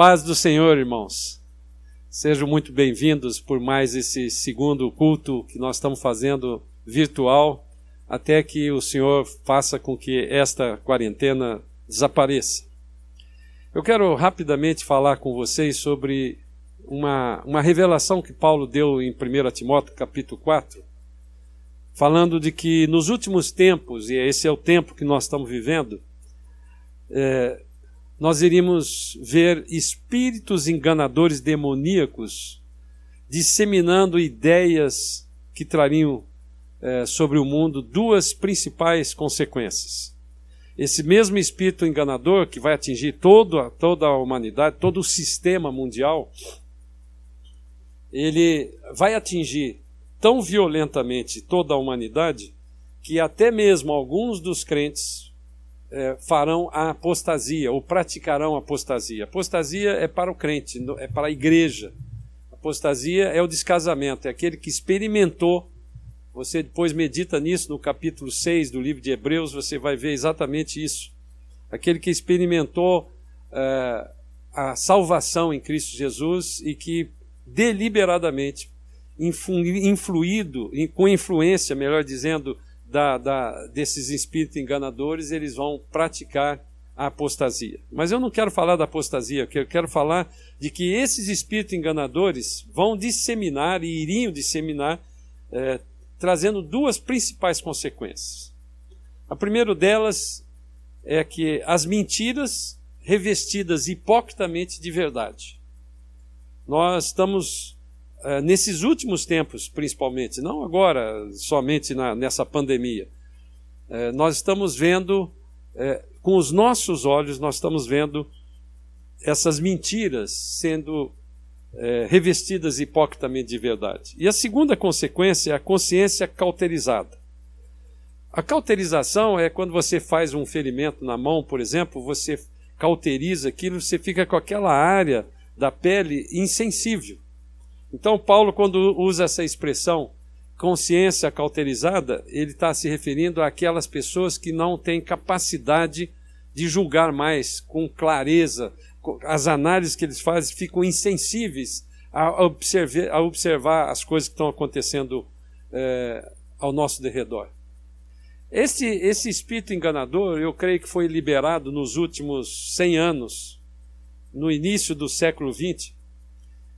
paz do Senhor, irmãos. Sejam muito bem-vindos por mais esse segundo culto que nós estamos fazendo virtual, até que o Senhor faça com que esta quarentena desapareça. Eu quero rapidamente falar com vocês sobre uma, uma revelação que Paulo deu em 1 Timóteo capítulo 4, falando de que nos últimos tempos, e esse é o tempo que nós estamos vivendo, é, nós iríamos ver espíritos enganadores demoníacos disseminando ideias que trariam é, sobre o mundo duas principais consequências. Esse mesmo espírito enganador que vai atingir toda, toda a humanidade, todo o sistema mundial, ele vai atingir tão violentamente toda a humanidade que até mesmo alguns dos crentes é, farão a apostasia, ou praticarão a apostasia. Apostasia é para o crente, é para a igreja. Apostasia é o descasamento, é aquele que experimentou. Você depois medita nisso no capítulo 6 do livro de Hebreus, você vai ver exatamente isso. Aquele que experimentou é, a salvação em Cristo Jesus e que deliberadamente, influído, com influência, melhor dizendo, da, da, desses espíritos enganadores, eles vão praticar a apostasia. Mas eu não quero falar da apostasia, eu quero falar de que esses espíritos enganadores vão disseminar e iriam disseminar, é, trazendo duas principais consequências. A primeira delas é que as mentiras revestidas hipocritamente de verdade. Nós estamos é, nesses últimos tempos, principalmente, não agora somente na, nessa pandemia, é, nós estamos vendo, é, com os nossos olhos, nós estamos vendo essas mentiras sendo revestidas hipocritamente de verdade. E a segunda consequência é a consciência cauterizada. A cauterização é quando você faz um ferimento na mão, por exemplo, você cauteriza aquilo, você fica com aquela área da pele insensível. Então, Paulo, quando usa essa expressão consciência cauterizada, ele está se referindo àquelas pessoas que não têm capacidade de julgar mais com clareza. As análises que eles fazem ficam insensíveis a observar, a observar as coisas que estão acontecendo é, ao nosso derredor. Esse, esse espírito enganador, eu creio que foi liberado nos últimos 100 anos, no início do século XX,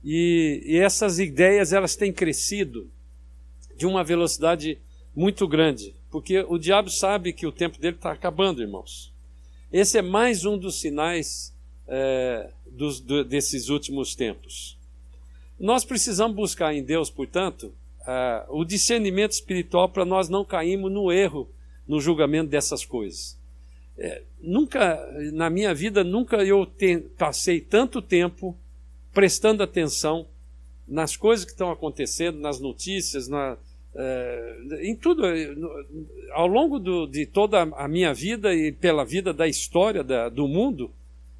e, e essas ideias elas têm crescido de uma velocidade muito grande, porque o diabo sabe que o tempo dele está acabando, irmãos. Esse é mais um dos sinais é, dos, do, desses últimos tempos. Nós precisamos buscar em Deus, portanto, o discernimento espiritual para nós não cairmos no erro no julgamento dessas coisas. É, nunca, na minha vida, nunca eu te, passei tanto tempo prestando atenção nas coisas que estão acontecendo, nas notícias, na, é, em tudo. Ao longo do, de toda a minha vida e pela vida da história da, do mundo,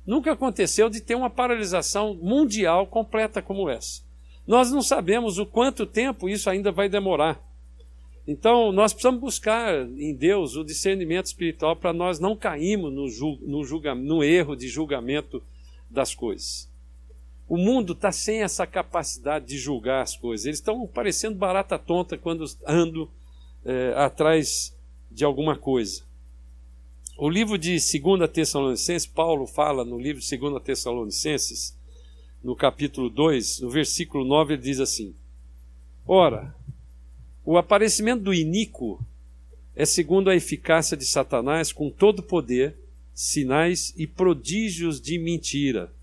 nunca aconteceu de ter uma paralisação mundial completa como essa. Nós não sabemos o quanto tempo isso ainda vai demorar. Então, nós precisamos buscar em Deus o discernimento espiritual para nós não cairmos no, no, julga, no erro de julgamento das coisas. O mundo está sem essa capacidade de julgar as coisas. Eles estão parecendo barata tonta quando andam é, atrás de alguma coisa. O livro de 2 Tessalonicenses, Paulo fala no livro de 2 Tessalonicenses, no capítulo 2, no versículo 9, ele diz assim: Ora, o aparecimento do iníquo é segundo a eficácia de Satanás com todo poder, sinais e prodígios de mentira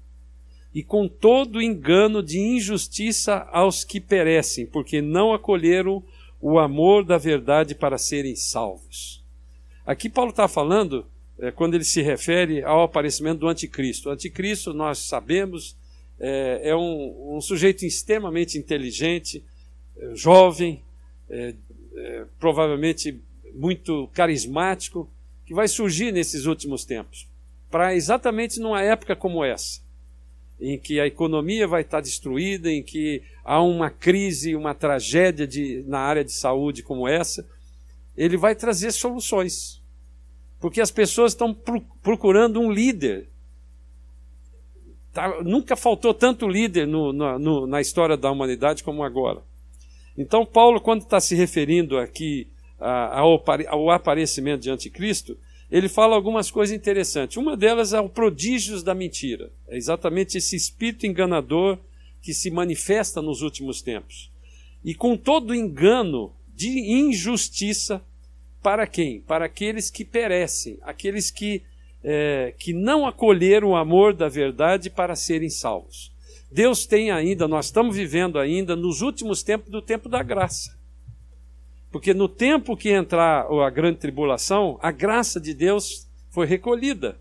e com todo engano de injustiça aos que perecem, porque não acolheram o amor da verdade para serem salvos. Aqui Paulo está falando, é, quando ele se refere ao aparecimento do anticristo. O anticristo, nós sabemos, é, é um, um, sujeito extremamente inteligente, é, jovem, é, é, provavelmente muito carismático, que vai surgir nesses últimos tempos, para exatamente numa época como essa em que a economia vai estar destruída, em que há uma crise, uma tragédia de, na área de saúde como essa, ele vai trazer soluções. Porque as pessoas estão procurando um líder tá, nunca faltou tanto líder no, no, na história da humanidade como agora. Então, Paulo, quando está se referindo aqui ao, ao aparecimento de Anticristo, ele fala algumas coisas interessantes. Uma delas é o prodígios da mentira. É exatamente esse espírito enganador que se manifesta nos últimos tempos. E com todo engano de injustiça para quem? Para aqueles que perecem, aqueles que, é, que não acolheram o amor da verdade para serem salvos. Deus tem ainda, nós estamos vivendo ainda nos últimos tempos do tempo da graça. Porque no tempo que entrar a grande tribulação, a graça de Deus foi recolhida.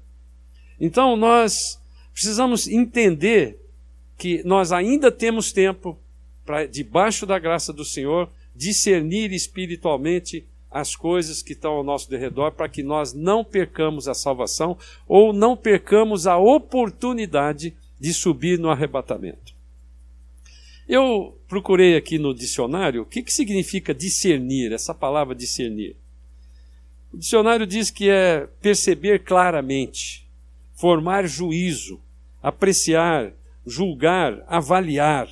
Então nós precisamos entender que nós ainda temos tempo para, debaixo da graça do Senhor, discernir espiritualmente as coisas que estão ao nosso derredor para que nós não percamos a salvação ou não percamos a oportunidade de subir no arrebatamento. Eu procurei aqui no dicionário o que, que significa discernir, essa palavra discernir. O dicionário diz que é perceber claramente, formar juízo, apreciar, julgar, avaliar.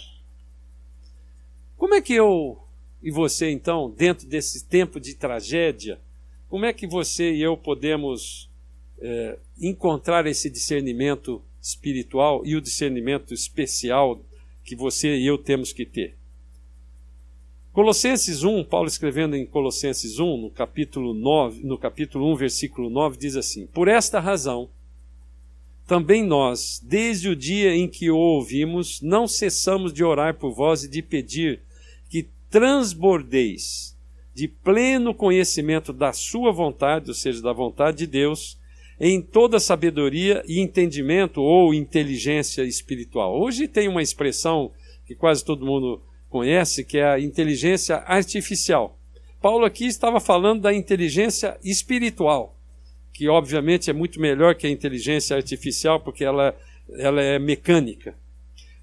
Como é que eu e você, então, dentro desse tempo de tragédia, como é que você e eu podemos é, encontrar esse discernimento espiritual e o discernimento especial que você e eu temos que ter. Colossenses 1, Paulo escrevendo em Colossenses 1, no capítulo 9, no capítulo 1, versículo 9, diz assim: Por esta razão, também nós, desde o dia em que o ouvimos, não cessamos de orar por vós e de pedir que transbordeis de pleno conhecimento da sua vontade, ou seja, da vontade de Deus, em toda sabedoria e entendimento ou inteligência espiritual. Hoje tem uma expressão que quase todo mundo conhece, que é a inteligência artificial. Paulo aqui estava falando da inteligência espiritual, que obviamente é muito melhor que a inteligência artificial, porque ela, ela é mecânica.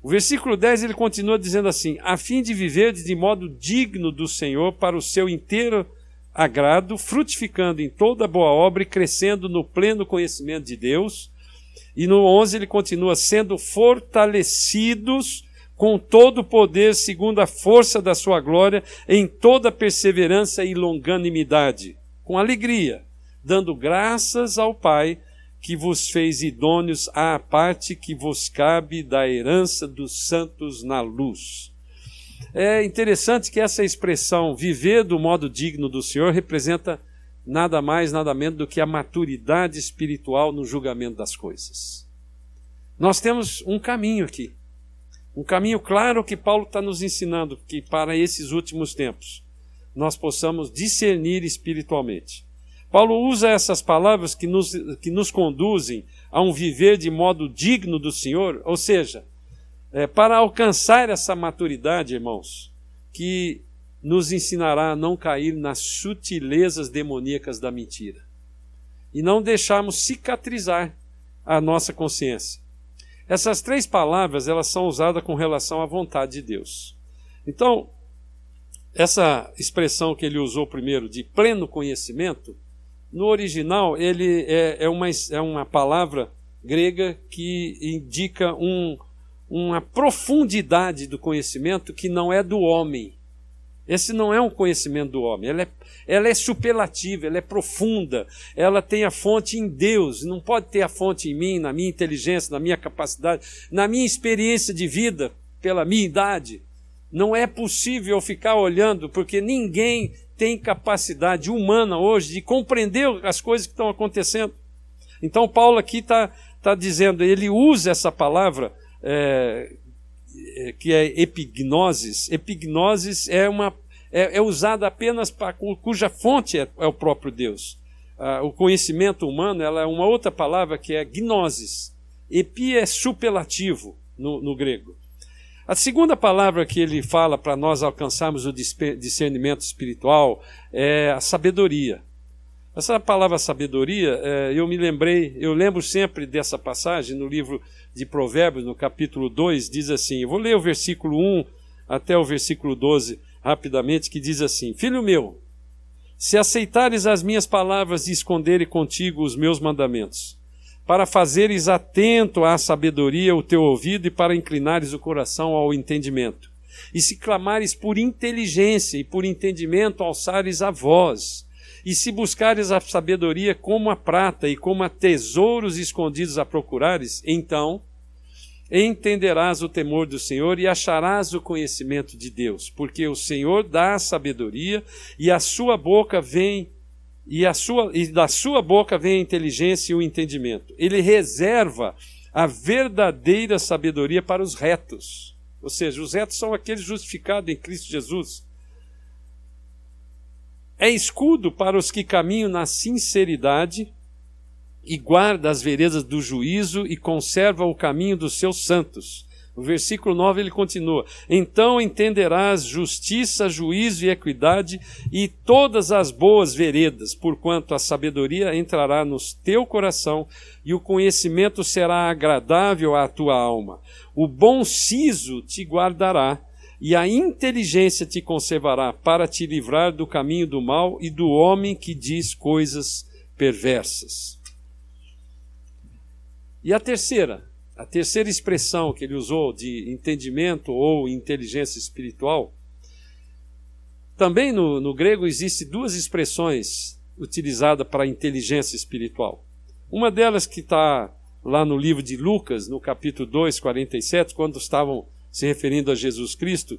O versículo 10 ele continua dizendo assim: a fim de viver de modo digno do Senhor para o seu inteiro agrado, frutificando em toda boa obra e crescendo no pleno conhecimento de Deus. E no 11 ele continua sendo fortalecidos com todo o poder, segundo a força da sua glória, em toda perseverança e longanimidade, com alegria, dando graças ao Pai que vos fez idôneos à parte que vos cabe da herança dos santos na luz. É interessante que essa expressão viver do modo digno do Senhor representa nada mais, nada menos do que a maturidade espiritual no julgamento das coisas. Nós temos um caminho aqui, um caminho claro que Paulo está nos ensinando que para esses últimos tempos nós possamos discernir espiritualmente. Paulo usa essas palavras que nos, que nos conduzem a um viver de modo digno do Senhor, ou seja, é, para alcançar essa maturidade, irmãos, que nos ensinará a não cair nas sutilezas demoníacas da mentira e não deixarmos cicatrizar a nossa consciência. Essas três palavras elas são usadas com relação à vontade de Deus. Então, essa expressão que ele usou primeiro de pleno conhecimento, no original ele é, é, uma, é uma palavra grega que indica um, uma profundidade do conhecimento que não é do homem. Esse não é um conhecimento do homem, ela é, ela é superlativa, ela é profunda, ela tem a fonte em Deus, não pode ter a fonte em mim, na minha inteligência, na minha capacidade, na minha experiência de vida, pela minha idade. Não é possível ficar olhando, porque ninguém tem capacidade humana hoje de compreender as coisas que estão acontecendo. Então, Paulo aqui está tá dizendo, ele usa essa palavra é, é, que é epignosis. Epignosis é, uma, é, é usada apenas para cuja fonte é, é o próprio Deus. Ah, o conhecimento humano ela é uma outra palavra que é gnosis. Epi é superlativo no, no grego. A segunda palavra que ele fala para nós alcançarmos o discernimento espiritual é a sabedoria. Essa palavra sabedoria, é, eu me lembrei, eu lembro sempre dessa passagem no livro de Provérbios, no capítulo 2, diz assim: eu vou ler o versículo 1 até o versículo 12 rapidamente, que diz assim: Filho meu, se aceitares as minhas palavras e esconderes contigo os meus mandamentos, para fazeres atento à sabedoria o teu ouvido e para inclinares o coração ao entendimento. E se clamares por inteligência e por entendimento, alçares a voz. E se buscares a sabedoria como a prata e como a tesouros escondidos a procurares, então entenderás o temor do Senhor e acharás o conhecimento de Deus, porque o Senhor dá a sabedoria e a sua boca vem e, a sua, e da sua boca vem a inteligência e o entendimento. Ele reserva a verdadeira sabedoria para os retos. Ou seja, os retos são aqueles justificados em Cristo Jesus. É escudo para os que caminham na sinceridade e guarda as veredas do juízo e conserva o caminho dos seus santos. No versículo 9 ele continua: Então entenderás justiça, juízo e equidade e todas as boas veredas, porquanto a sabedoria entrará no teu coração e o conhecimento será agradável à tua alma. O bom siso te guardará e a inteligência te conservará para te livrar do caminho do mal e do homem que diz coisas perversas. E a terceira, a terceira expressão que ele usou de entendimento ou inteligência espiritual, também no, no grego existe duas expressões utilizadas para inteligência espiritual. Uma delas que está lá no livro de Lucas, no capítulo 2, 47, quando estavam se referindo a Jesus Cristo,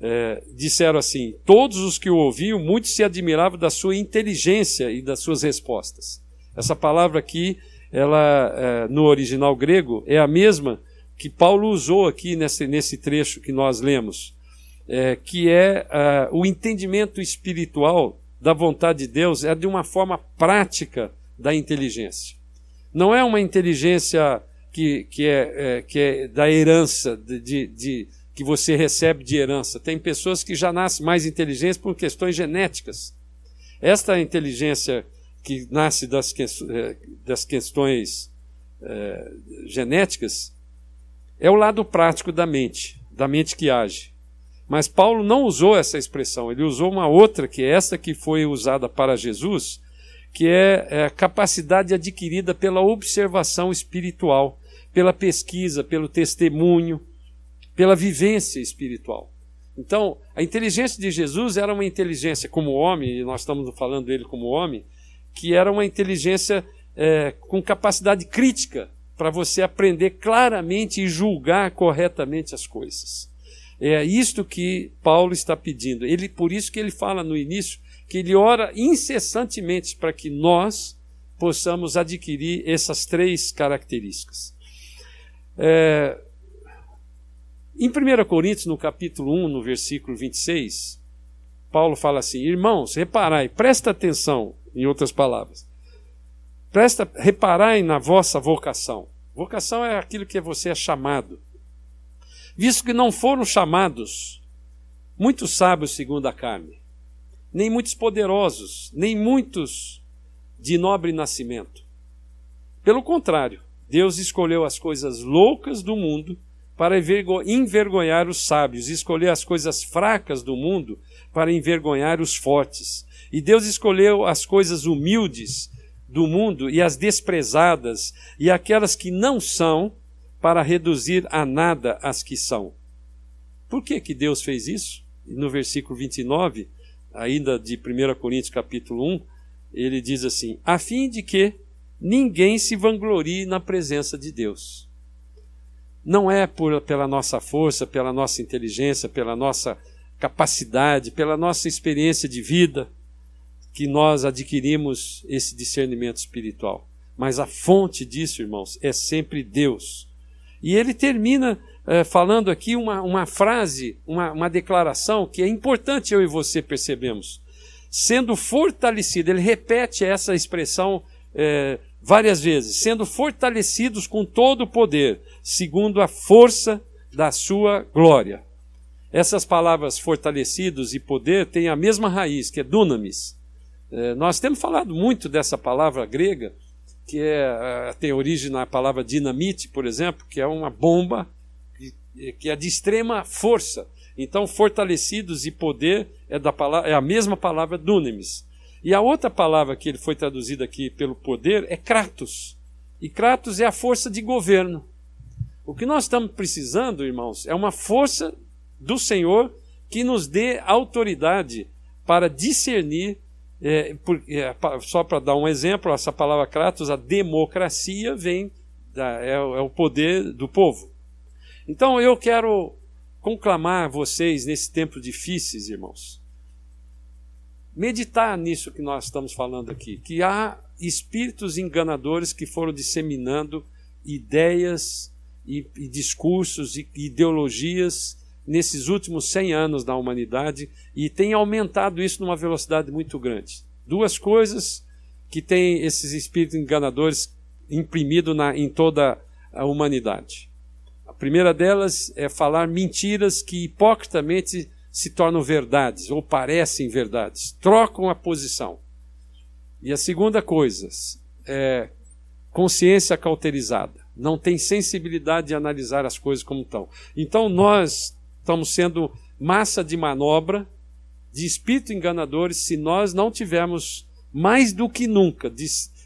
é, disseram assim: Todos os que o ouviam, muitos se admiravam da sua inteligência e das suas respostas. Essa palavra aqui ela é, no original grego é a mesma que Paulo usou aqui nesse, nesse trecho que nós lemos, é, que é, é o entendimento espiritual da vontade de Deus é de uma forma prática da inteligência. Não é uma inteligência que, que, é, é que é da herança, de, de, de, que você recebe de herança. Tem pessoas que já nascem mais inteligentes por questões genéticas. Esta inteligência que nasce das, que, eh, das questões é, genéticas é o lado prático da mente, da mente que age. Mas Paulo não usou essa expressão, ele usou uma outra, que é essa que foi usada para Jesus, que é, é a capacidade adquirida pela observação espiritual, pela pesquisa, pelo testemunho, pela vivência espiritual. Então, a inteligência de Jesus era uma inteligência como homem, e nós estamos falando dele como homem, que era uma inteligência é, com capacidade crítica para você aprender claramente e julgar corretamente as coisas. É isto que Paulo está pedindo. Ele, por isso que ele fala no início que ele ora incessantemente para que nós possamos adquirir essas três características. É, em 1 Coríntios, no capítulo 1, no versículo 26, Paulo fala assim: Irmãos, reparai, presta atenção em outras palavras. Presta, reparai na vossa vocação. Vocação é aquilo que você é chamado. Visto que não foram chamados muitos sábios segundo a carne, nem muitos poderosos, nem muitos de nobre nascimento. Pelo contrário, Deus escolheu as coisas loucas do mundo para envergonhar os sábios, escolheu as coisas fracas do mundo para envergonhar os fortes. E Deus escolheu as coisas humildes do mundo e as desprezadas e aquelas que não são para reduzir a nada as que são. Por que que Deus fez isso? No versículo 29, ainda de 1 Coríntios capítulo 1, ele diz assim: a fim de que ninguém se vanglorie na presença de Deus. Não é por, pela nossa força, pela nossa inteligência, pela nossa capacidade, pela nossa experiência de vida, que nós adquirimos esse discernimento espiritual. Mas a fonte disso, irmãos, é sempre Deus. E ele termina é, falando aqui uma, uma frase, uma, uma declaração que é importante eu e você percebemos. Sendo fortalecido, ele repete essa expressão é, várias vezes, sendo fortalecidos com todo o poder, segundo a força da sua glória. Essas palavras fortalecidos e poder têm a mesma raiz, que é dunamis. É, nós temos falado muito dessa palavra grega, que é, tem origem na palavra dinamite, por exemplo, que é uma bomba que, que é de extrema força. Então, fortalecidos e poder é, da palavra, é a mesma palavra dunamis. E a outra palavra que ele foi traduzida aqui pelo poder é kratos. E Kratos é a força de governo. O que nós estamos precisando, irmãos, é uma força do Senhor que nos dê autoridade para discernir. É, por, é, só para dar um exemplo, essa palavra Kratos, a democracia vem da, é, é o poder do povo. Então eu quero conclamar vocês nesse tempo difíceis, irmãos. Meditar nisso que nós estamos falando aqui, que há espíritos enganadores que foram disseminando ideias e, e discursos e ideologias nesses últimos 100 anos da humanidade e tem aumentado isso numa velocidade muito grande. Duas coisas que tem esses espíritos enganadores imprimido na, em toda a humanidade. A primeira delas é falar mentiras que hipocritamente se tornam verdades ou parecem verdades, trocam a posição. E a segunda coisa é consciência cauterizada, não tem sensibilidade de analisar as coisas como estão. Então nós estamos sendo massa de manobra de espírito enganadores se nós não tivermos mais do que nunca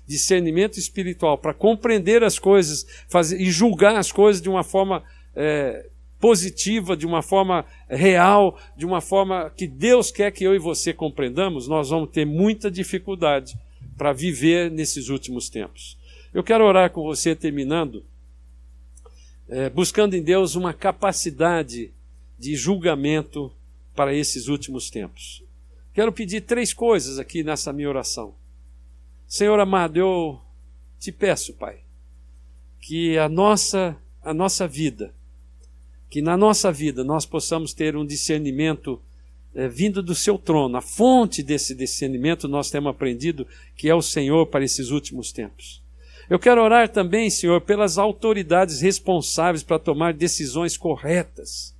discernimento espiritual para compreender as coisas fazer, e julgar as coisas de uma forma é, positiva, de uma forma real, de uma forma que Deus quer que eu e você compreendamos, nós vamos ter muita dificuldade para viver nesses últimos tempos. Eu quero orar com você terminando, é, buscando em Deus uma capacidade de julgamento para esses últimos tempos. Quero pedir três coisas aqui nessa minha oração. Senhor amado, eu te peço, Pai, que a nossa a nossa vida, que na nossa vida nós possamos ter um discernimento é, vindo do seu trono. A fonte desse discernimento nós temos aprendido que é o Senhor para esses últimos tempos. Eu quero orar também, Senhor, pelas autoridades responsáveis para tomar decisões corretas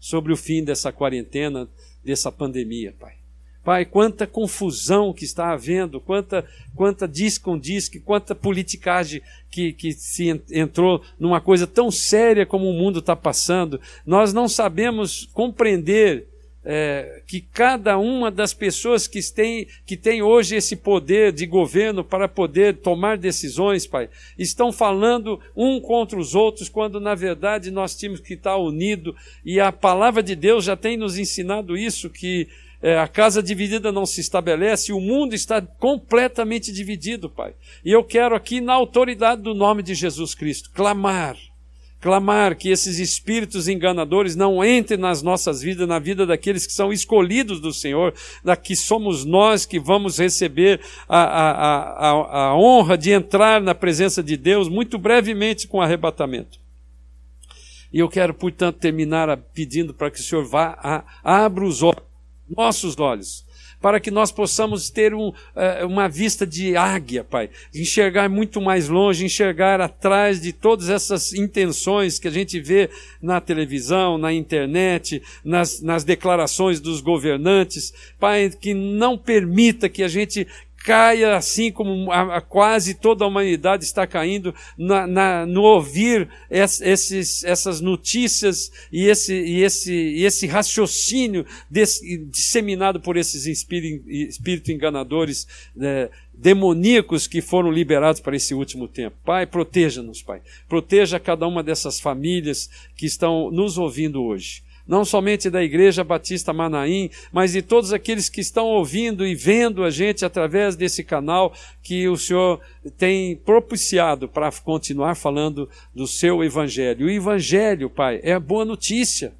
sobre o fim dessa quarentena, dessa pandemia, Pai. Pai, quanta confusão que está havendo, quanta, quanta com diz, quanta politicagem que, que se entrou numa coisa tão séria como o mundo está passando. Nós não sabemos compreender é, que cada uma das pessoas que tem, que tem hoje esse poder de governo para poder tomar decisões, Pai, estão falando um contra os outros, quando na verdade nós tínhamos que estar unidos, e a palavra de Deus já tem nos ensinado isso, que é, a casa dividida não se estabelece, o mundo está completamente dividido, Pai. E eu quero aqui, na autoridade do nome de Jesus Cristo, clamar, clamar que esses espíritos enganadores não entrem nas nossas vidas, na vida daqueles que são escolhidos do Senhor, daqui somos nós que vamos receber a, a, a, a honra de entrar na presença de Deus muito brevemente com arrebatamento. E eu quero, portanto, terminar pedindo para que o Senhor vá, a, abra os olhos nossos olhos, para que nós possamos ter um, uh, uma vista de águia, Pai, enxergar muito mais longe, enxergar atrás de todas essas intenções que a gente vê na televisão, na internet, nas, nas declarações dos governantes, Pai, que não permita que a gente caia assim como a, a quase toda a humanidade está caindo na, na, no ouvir esses, essas notícias e esse, e esse, e esse raciocínio desse, disseminado por esses espíritos espírito enganadores né, demoníacos que foram liberados para esse último tempo. Pai, proteja-nos, Pai. Proteja cada uma dessas famílias que estão nos ouvindo hoje não somente da Igreja Batista Manaim, mas de todos aqueles que estão ouvindo e vendo a gente através desse canal que o Senhor tem propiciado para continuar falando do seu Evangelho. O Evangelho, Pai, é a boa notícia.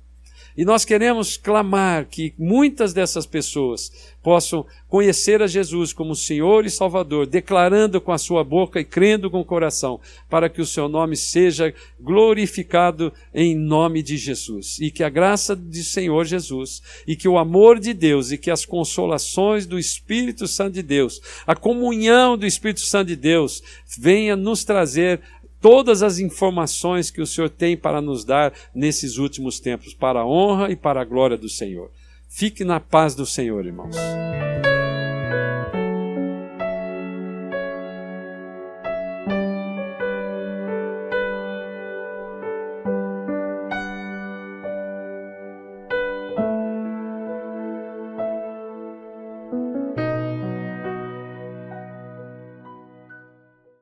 E nós queremos clamar que muitas dessas pessoas possam conhecer a Jesus como Senhor e Salvador, declarando com a sua boca e crendo com o coração, para que o seu nome seja glorificado em nome de Jesus. E que a graça do Senhor Jesus, e que o amor de Deus, e que as consolações do Espírito Santo de Deus, a comunhão do Espírito Santo de Deus, venha nos trazer todas as informações que o Senhor tem para nos dar nesses últimos tempos, para a honra e para a glória do Senhor. Fique na paz do Senhor, irmãos.